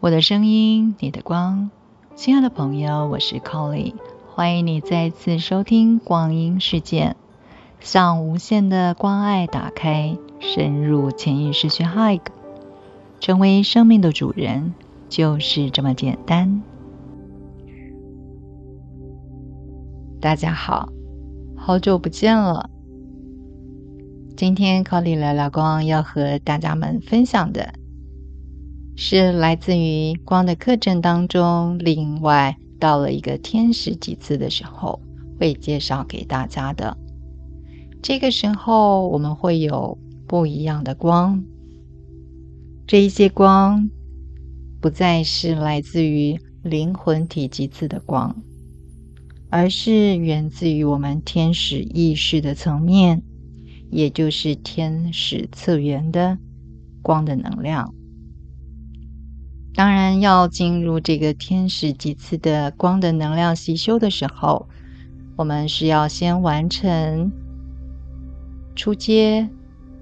我的声音，你的光，亲爱的朋友，我是 Colly，欢迎你再次收听光阴世界，向无限的关爱打开，深入潜意识去 hug，成为生命的主人，就是这么简单。大家好，好久不见了。今天 Colly 聊聊光要和大家们分享的。是来自于光的课程当中，另外到了一个天使几次的时候，会介绍给大家的。这个时候我们会有不一样的光，这一些光不再是来自于灵魂体几次的光，而是源自于我们天使意识的层面，也就是天使次元的光的能量。当然，要进入这个天使几次的光的能量吸修的时候，我们是要先完成初阶，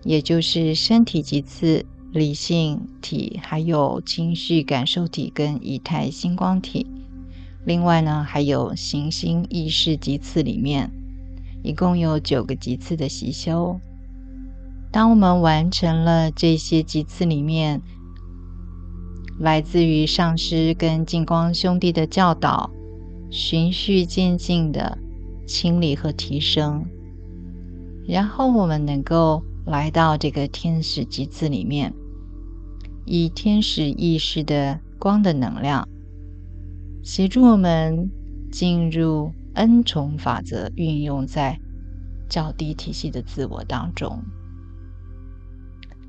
也就是身体几次、理性体，还有情绪感受体跟以太星光体。另外呢，还有行星意识几次里面，一共有九个级次的习修。当我们完成了这些级次里面，来自于上师跟净光兄弟的教导，循序渐进的清理和提升，然后我们能够来到这个天使集次里面，以天使意识的光的能量，协助我们进入 N 重法则，运用在较低体系的自我当中。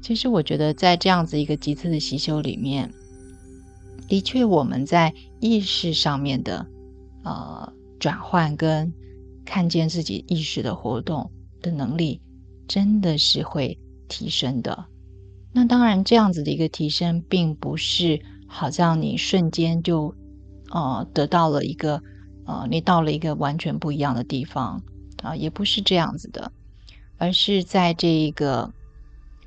其实，我觉得在这样子一个集次的习修里面。的确，我们在意识上面的呃转换跟看见自己意识的活动的能力，真的是会提升的。那当然，这样子的一个提升，并不是好像你瞬间就呃得到了一个呃你到了一个完全不一样的地方啊，也不是这样子的，而是在这一个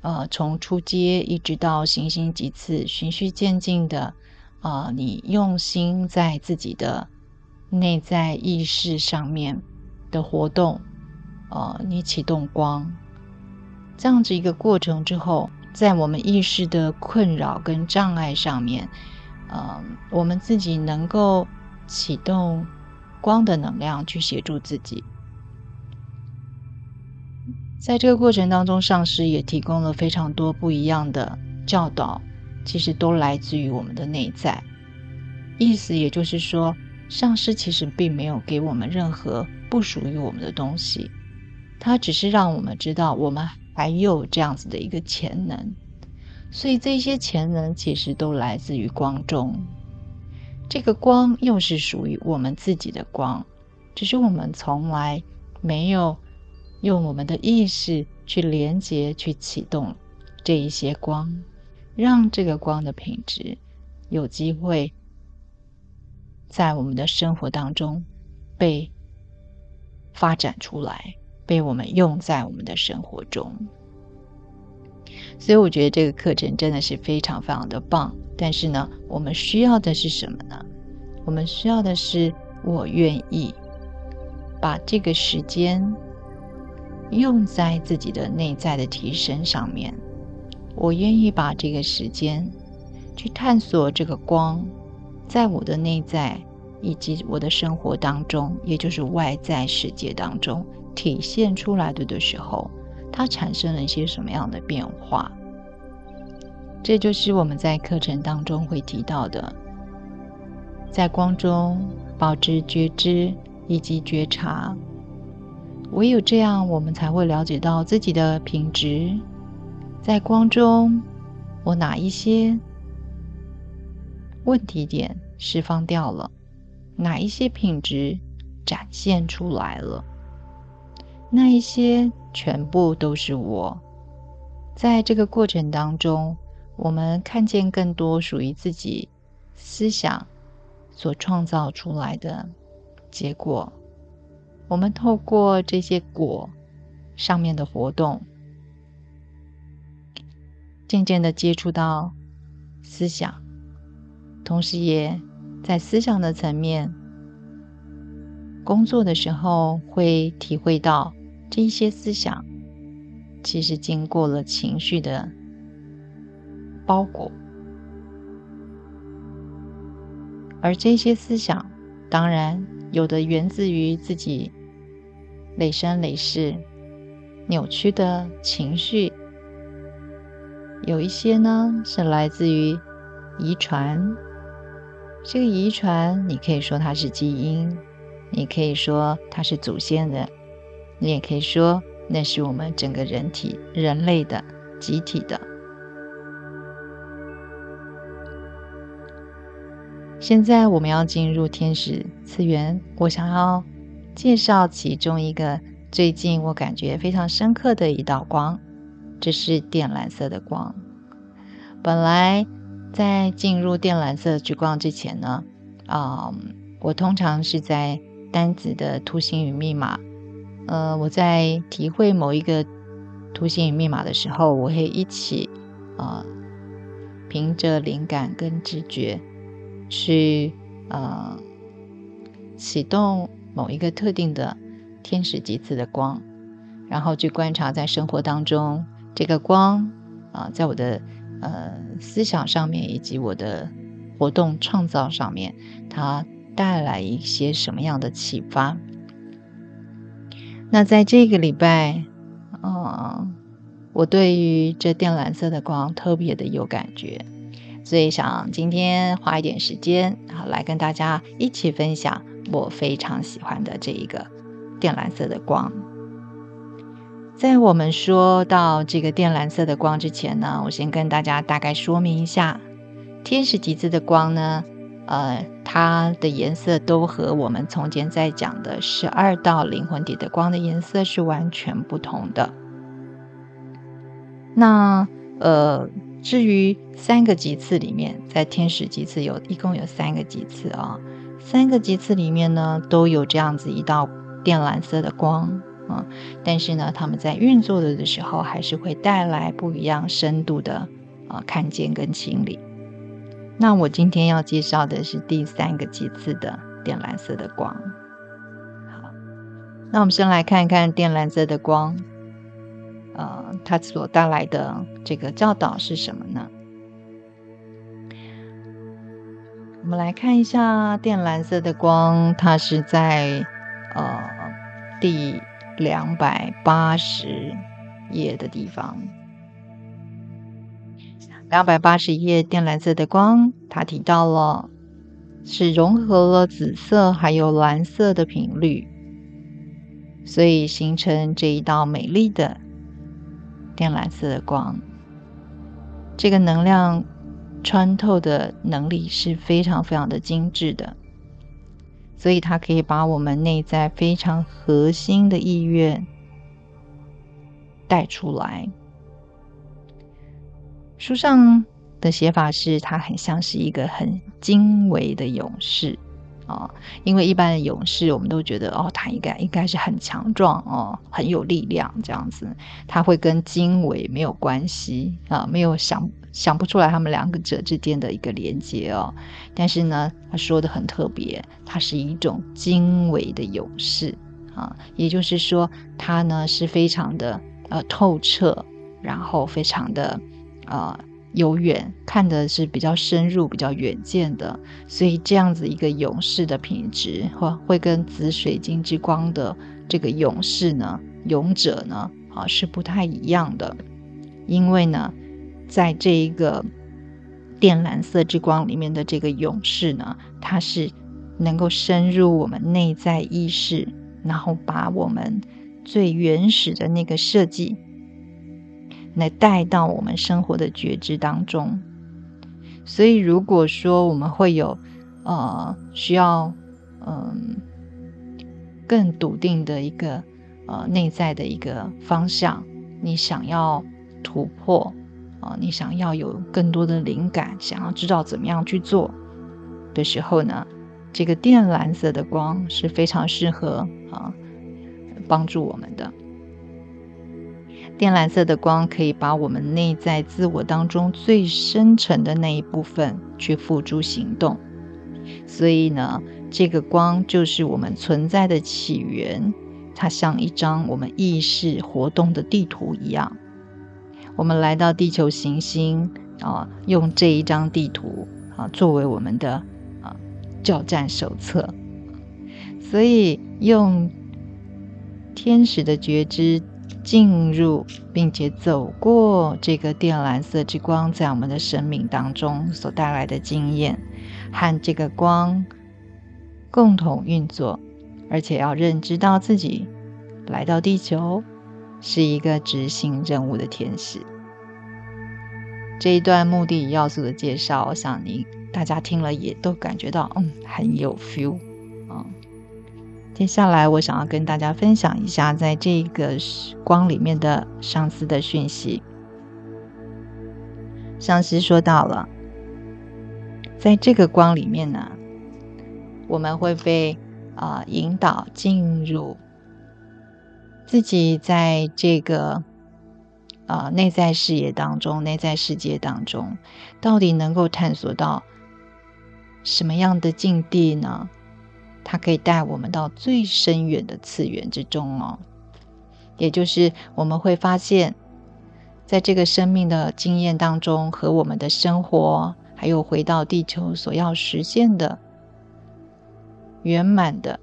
呃从初阶一直到行星几次循序渐进的。啊，你用心在自己的内在意识上面的活动，呃，你启动光这样子一个过程之后，在我们意识的困扰跟障碍上面，呃，我们自己能够启动光的能量去协助自己。在这个过程当中，上师也提供了非常多不一样的教导。其实都来自于我们的内在，意思也就是说，上师其实并没有给我们任何不属于我们的东西，他只是让我们知道我们还有这样子的一个潜能，所以这些潜能其实都来自于光中，这个光又是属于我们自己的光，只是我们从来没有用我们的意识去连接、去启动这一些光。让这个光的品质有机会在我们的生活当中被发展出来，被我们用在我们的生活中。所以，我觉得这个课程真的是非常非常的棒。但是呢，我们需要的是什么呢？我们需要的是我愿意把这个时间用在自己的内在的提升上面。我愿意把这个时间去探索这个光，在我的内在以及我的生活当中，也就是外在世界当中体现出来的的时候，它产生了一些什么样的变化？这就是我们在课程当中会提到的，在光中保持觉知以及觉察。唯有这样，我们才会了解到自己的品质。在光中，我哪一些问题点释放掉了？哪一些品质展现出来了？那一些全部都是我。在这个过程当中，我们看见更多属于自己思想所创造出来的结果。我们透过这些果上面的活动。渐渐的接触到思想，同时也在思想的层面工作的时候，会体会到这一些思想其实经过了情绪的包裹，而这些思想，当然有的源自于自己累生累世扭曲的情绪。有一些呢是来自于遗传，这个遗传你可以说它是基因，你可以说它是祖先的，你也可以说那是我们整个人体人类的集体的。现在我们要进入天使次元，我想要介绍其中一个最近我感觉非常深刻的一道光。这是靛蓝色的光。本来在进入靛蓝色之光之前呢，啊，我通常是在单子的图形与密码。呃，我在体会某一个图形与密码的时候，我会一起啊，凭着灵感跟直觉去呃启动某一个特定的天使级次的光，然后去观察在生活当中。这个光啊，在我的呃思想上面，以及我的活动创造上面，它带来一些什么样的启发？那在这个礼拜，嗯，我对于这靛蓝色的光特别的有感觉，所以想今天花一点时间啊，来跟大家一起分享我非常喜欢的这一个靛蓝色的光。在我们说到这个靛蓝色的光之前呢，我先跟大家大概说明一下，天使级次的光呢，呃，它的颜色都和我们从前在讲的十二道灵魂体的光的颜色是完全不同的。那呃，至于三个级次里面，在天使级次有一共有三个级次啊，三个级次里面呢，都有这样子一道靛蓝色的光。啊，但是呢，他们在运作的的时候，还是会带来不一样深度的啊看见跟清理。那我今天要介绍的是第三个级次的靛蓝色的光。好，那我们先来看一看靛蓝色的光，呃，它所带来的这个教导是什么呢？我们来看一下靛蓝色的光，它是在呃第。两百八十页的地方，两百八十页靛蓝色的光，它提到了是融合了紫色还有蓝色的频率，所以形成这一道美丽的靛蓝色的光。这个能量穿透的能力是非常非常的精致的。所以，它可以把我们内在非常核心的意愿带出来。书上的写法是，它很像是一个很精微的勇士啊，因为一般的勇士，我们都觉得哦，他应该应该是很强壮哦，很有力量这样子，他会跟经纬没有关系啊，没有想。想不出来他们两个者之间的一个连接哦，但是呢，他说的很特别，它是一种经纬的勇士啊，也就是说，他呢是非常的呃透彻，然后非常的呃有远，看的是比较深入、比较远见的，所以这样子一个勇士的品质，或会跟紫水晶之光的这个勇士呢、勇者呢啊是不太一样的，因为呢。在这一个靛蓝色之光里面的这个勇士呢，他是能够深入我们内在意识，然后把我们最原始的那个设计，来带到我们生活的觉知当中。所以，如果说我们会有呃需要嗯更笃定的一个呃内在的一个方向，你想要突破。啊，你想要有更多的灵感，想要知道怎么样去做的时候呢，这个靛蓝色的光是非常适合啊帮助我们的。靛蓝色的光可以把我们内在自我当中最深沉的那一部分去付诸行动。所以呢，这个光就是我们存在的起源，它像一张我们意识活动的地图一样。我们来到地球行星啊，用这一张地图啊作为我们的啊教战手册。所以用天使的觉知进入，并且走过这个靛蓝色之光，在我们的生命当中所带来的经验。和这个光共同运作，而且要认知到自己来到地球是一个执行任务的天使。这一段目的要素的介绍，我想你大家听了也都感觉到，嗯，很有 feel 啊。接下来我想要跟大家分享一下，在这个光里面的上司的讯息。上司说到了。在这个光里面呢，我们会被啊引导进入自己在这个啊内在视野当中、内在世界当中，到底能够探索到什么样的境地呢？它可以带我们到最深远的次元之中哦，也就是我们会发现，在这个生命的经验当中和我们的生活。还有回到地球所要实现的圆满的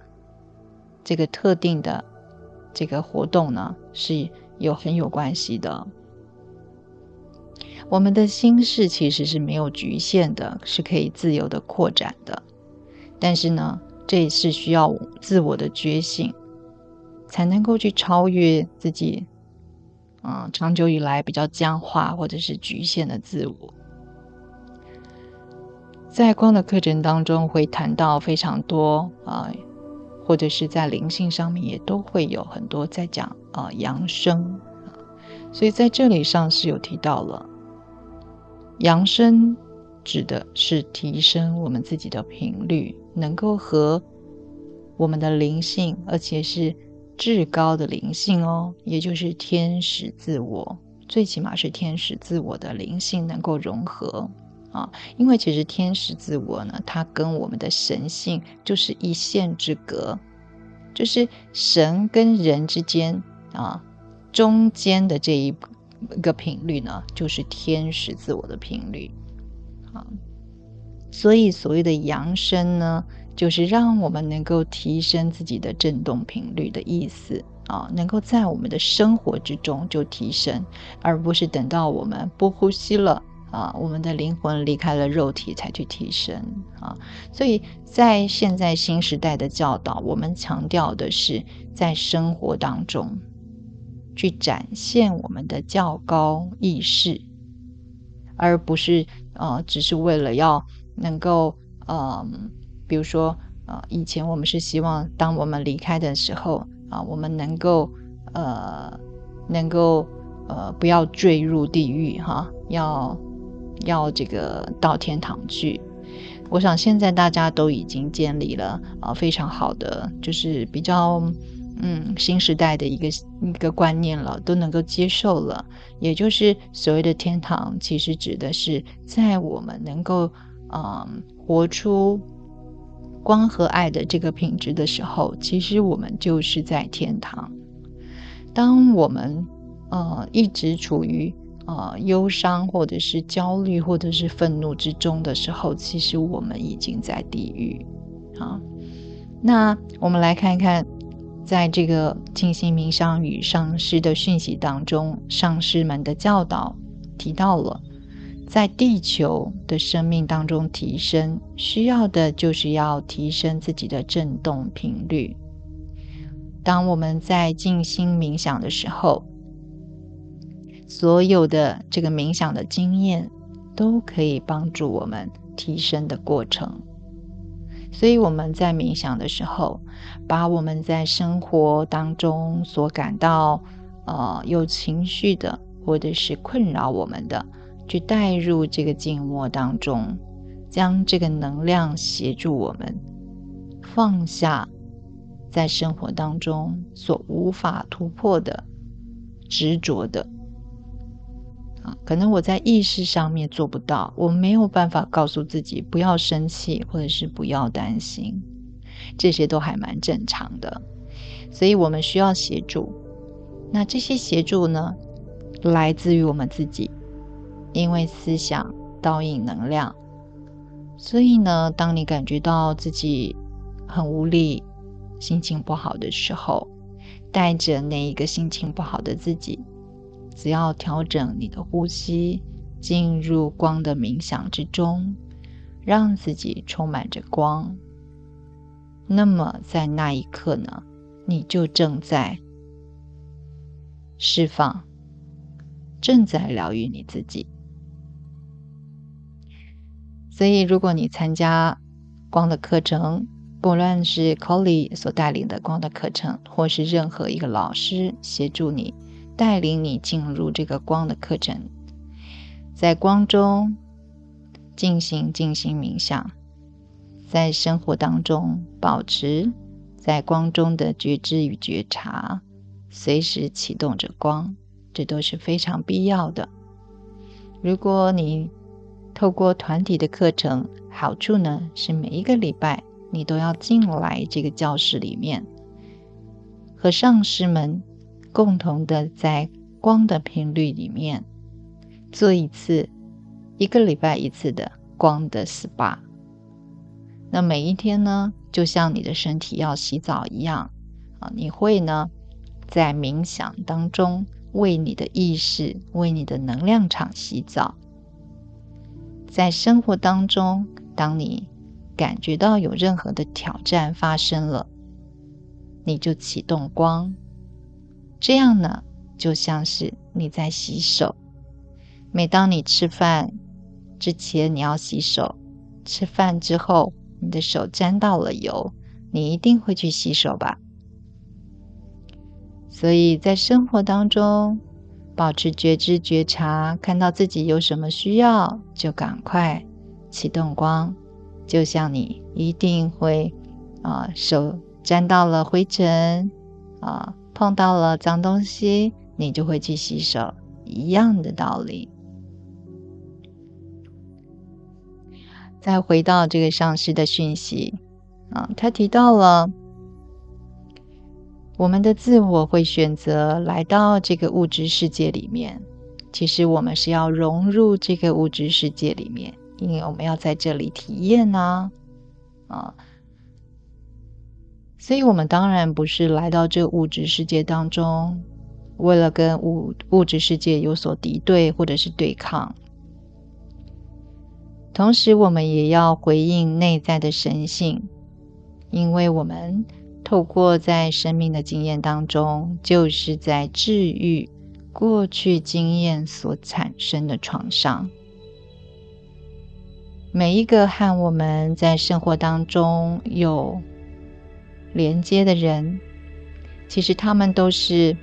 这个特定的这个活动呢，是有很有关系的。我们的心事其实是没有局限的，是可以自由的扩展的。但是呢，这也是需要自我的觉醒，才能够去超越自己，嗯，长久以来比较僵化或者是局限的自我。在光的课程当中，会谈到非常多啊，或者是在灵性上面也都会有很多在讲啊扬升，所以在这里上是有提到了扬升，指的是提升我们自己的频率，能够和我们的灵性，而且是至高的灵性哦，也就是天使自我，最起码是天使自我的灵性能够融合。啊，因为其实天使自我呢，它跟我们的神性就是一线之隔，就是神跟人之间啊中间的这一个频率呢，就是天使自我的频率啊。所以所谓的扬升呢，就是让我们能够提升自己的振动频率的意思啊，能够在我们的生活之中就提升，而不是等到我们不呼吸了。啊，我们的灵魂离开了肉体才去提升啊，所以在现在新时代的教导，我们强调的是在生活当中去展现我们的较高意识，而不是呃，只是为了要能够嗯，比如说呃，以前我们是希望当我们离开的时候啊，我们能够呃，能够呃，不要坠入地狱哈，要。要这个到天堂去，我想现在大家都已经建立了啊非常好的，就是比较嗯新时代的一个一个观念了，都能够接受了。也就是所谓的天堂，其实指的是在我们能够嗯活出光和爱的这个品质的时候，其实我们就是在天堂。当我们呃一直处于呃，忧伤或者是焦虑或者是愤怒之中的时候，其实我们已经在地狱啊。那我们来看一看，在这个静心冥想与上师的讯息当中，上师们的教导提到了，在地球的生命当中提升，需要的就是要提升自己的振动频率。当我们在静心冥想的时候。所有的这个冥想的经验都可以帮助我们提升的过程，所以我们在冥想的时候，把我们在生活当中所感到呃有情绪的，或者是困扰我们的，去带入这个静默当中，将这个能量协助我们放下在生活当中所无法突破的。执着的啊。可能我在意识上面做不到，我没有办法告诉自己不要生气，或者是不要担心，这些都还蛮正常的。所以我们需要协助。那这些协助呢，来自于我们自己，因为思想导引能量。所以呢，当你感觉到自己很无力、心情不好的时候，带着那一个心情不好的自己，只要调整你的呼吸，进入光的冥想之中，让自己充满着光，那么在那一刻呢，你就正在释放，正在疗愈你自己。所以，如果你参加光的课程，不论是 Colly 所带领的光的课程，或是任何一个老师协助你带领你进入这个光的课程，在光中进行进行冥想，在生活当中保持在光中的觉知与觉察，随时启动着光，这都是非常必要的。如果你透过团体的课程，好处呢是每一个礼拜你都要进来这个教室里面，和上师们共同的在光的频率里面做一次一个礼拜一次的光的 SPA。那每一天呢，就像你的身体要洗澡一样啊，你会呢在冥想当中为你的意识、为你的能量场洗澡。在生活当中，当你感觉到有任何的挑战发生了，你就启动光。这样呢，就像是你在洗手。每当你吃饭之前，你要洗手；吃饭之后，你的手沾到了油，你一定会去洗手吧？所以在生活当中。保持觉知觉察，看到自己有什么需要，就赶快启动光。就像你一定会啊，手沾到了灰尘啊，碰到了脏东西，你就会去洗手，一样的道理。再回到这个上师的讯息啊，他提到了。我们的自我会选择来到这个物质世界里面，其实我们是要融入这个物质世界里面，因为我们要在这里体验呢，啊，所以我们当然不是来到这物质世界当中，为了跟物物质世界有所敌对或者是对抗，同时我们也要回应内在的神性，因为我们。透过在生命的经验当中，就是在治愈过去经验所产生的创伤。每一个和我们在生活当中有连接的人，其实他们都是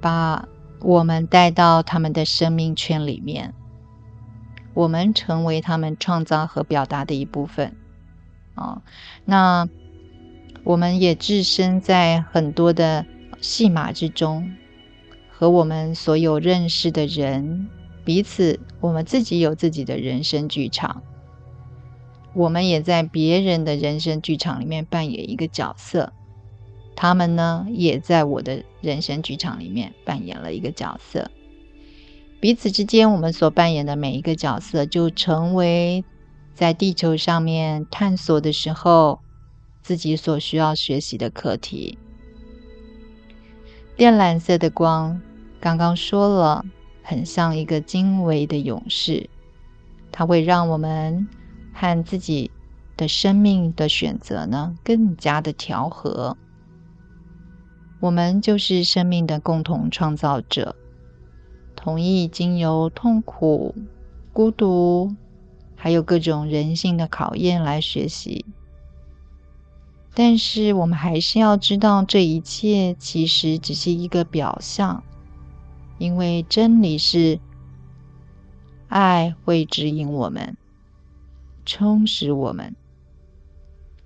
把我们带到他们的生命圈里面，我们成为他们创造和表达的一部分。啊，那我们也置身在很多的戏码之中，和我们所有认识的人彼此，我们自己有自己的人生剧场，我们也在别人的人生剧场里面扮演一个角色，他们呢也在我的人生剧场里面扮演了一个角色，彼此之间我们所扮演的每一个角色，就成为。在地球上面探索的时候，自己所需要学习的课题。靛蓝色的光，刚刚说了，很像一个精微的勇士，它会让我们和自己的生命的选择呢更加的调和。我们就是生命的共同创造者，同意经由痛苦、孤独。还有各种人性的考验来学习，但是我们还是要知道，这一切其实只是一个表象，因为真理是爱会指引我们，充实我们，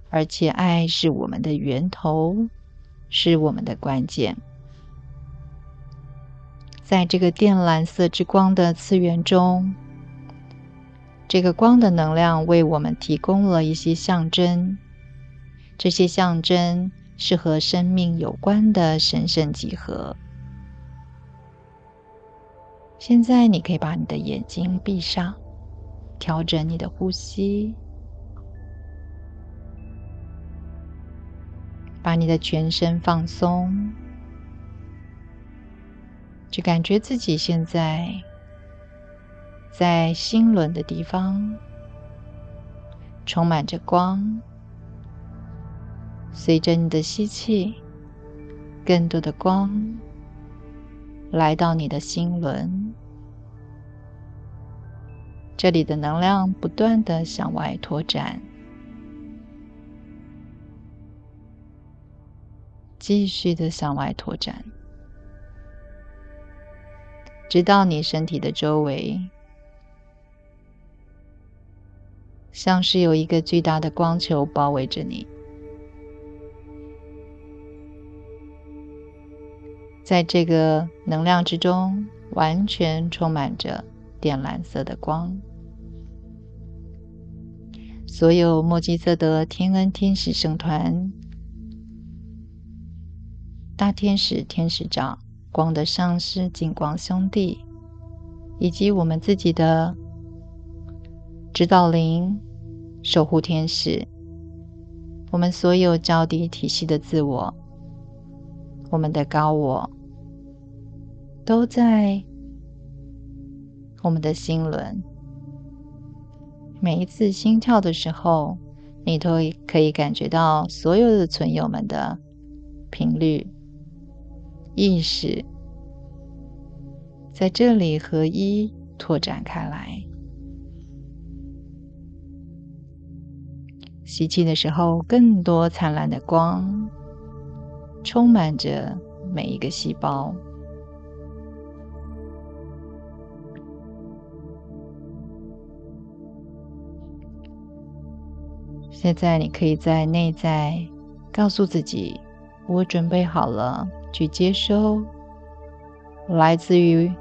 而且爱是我们的源头，是我们的关键。在这个靛蓝色之光的次元中，这个光的能量为我们提供了一些象征，这些象征是和生命有关的神圣几何。现在，你可以把你的眼睛闭上，调整你的呼吸，把你的全身放松。就感觉自己现在在心轮的地方，充满着光。随着你的吸气，更多的光来到你的心轮，这里的能量不断的向外拓展，继续的向外拓展。直到你身体的周围，像是有一个巨大的光球包围着你，在这个能量之中，完全充满着靛蓝色的光。所有墨基色德天恩天使圣团、大天使、天使长。光的上师、金光兄弟，以及我们自己的指导灵、守护天使，我们所有交底体系的自我，我们的高我，都在我们的心轮。每一次心跳的时候，你都可以感觉到所有的存友们的频率。意识在这里合一拓展开来。吸气的时候，更多灿烂的光充满着每一个细胞。现在，你可以在内在告诉自己：“我准备好了。”去接收来自于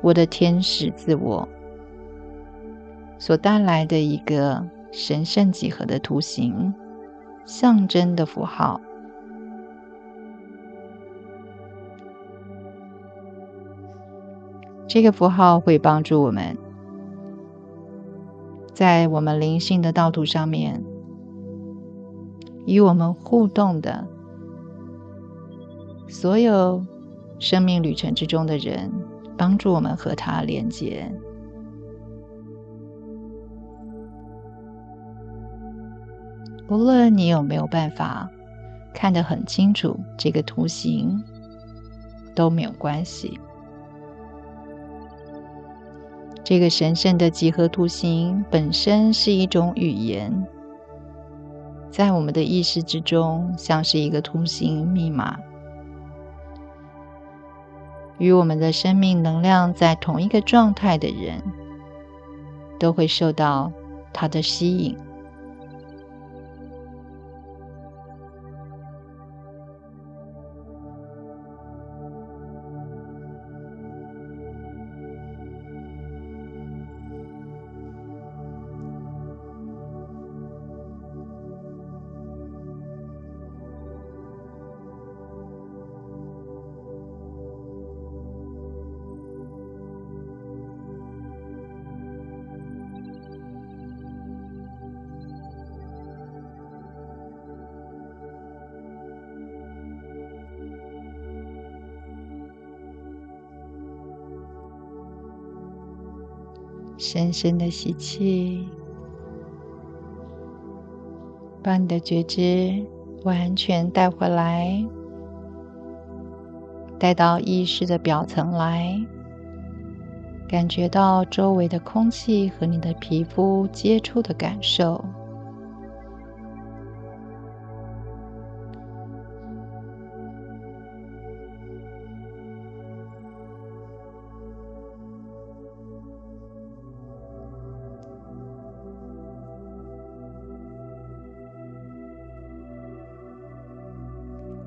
我的天使自我所带来的一个神圣几何的图形，象征的符号。这个符号会帮助我们在我们灵性的道途上面与我们互动的。所有生命旅程之中的人，帮助我们和他连接。无论你有没有办法看得很清楚这个图形，都没有关系。这个神圣的几何图形本身是一种语言，在我们的意识之中，像是一个图形密码。与我们的生命能量在同一个状态的人，都会受到它的吸引。深深的吸气，把你的觉知完全带回来，带到意识的表层来，感觉到周围的空气和你的皮肤接触的感受。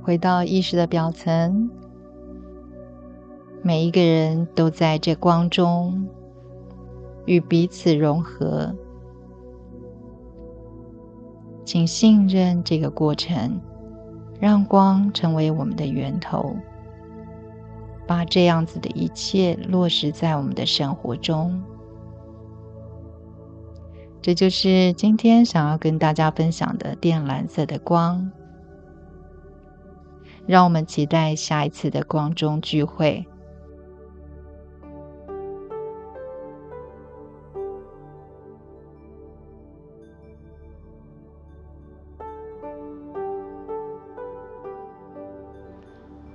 回到意识的表层，每一个人都在这光中与彼此融合。请信任这个过程，让光成为我们的源头，把这样子的一切落实在我们的生活中。这就是今天想要跟大家分享的靛蓝色的光。让我们期待下一次的光中聚会。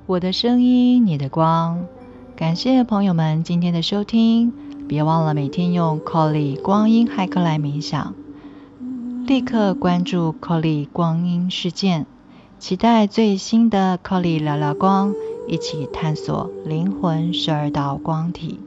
我的声音，你的光。感谢朋友们今天的收听，别忘了每天用 Colly 光阴骇客来冥想，立刻关注 Colly 光阴事件，期待最新的 Colly 聊聊光，一起探索灵魂十二道光体。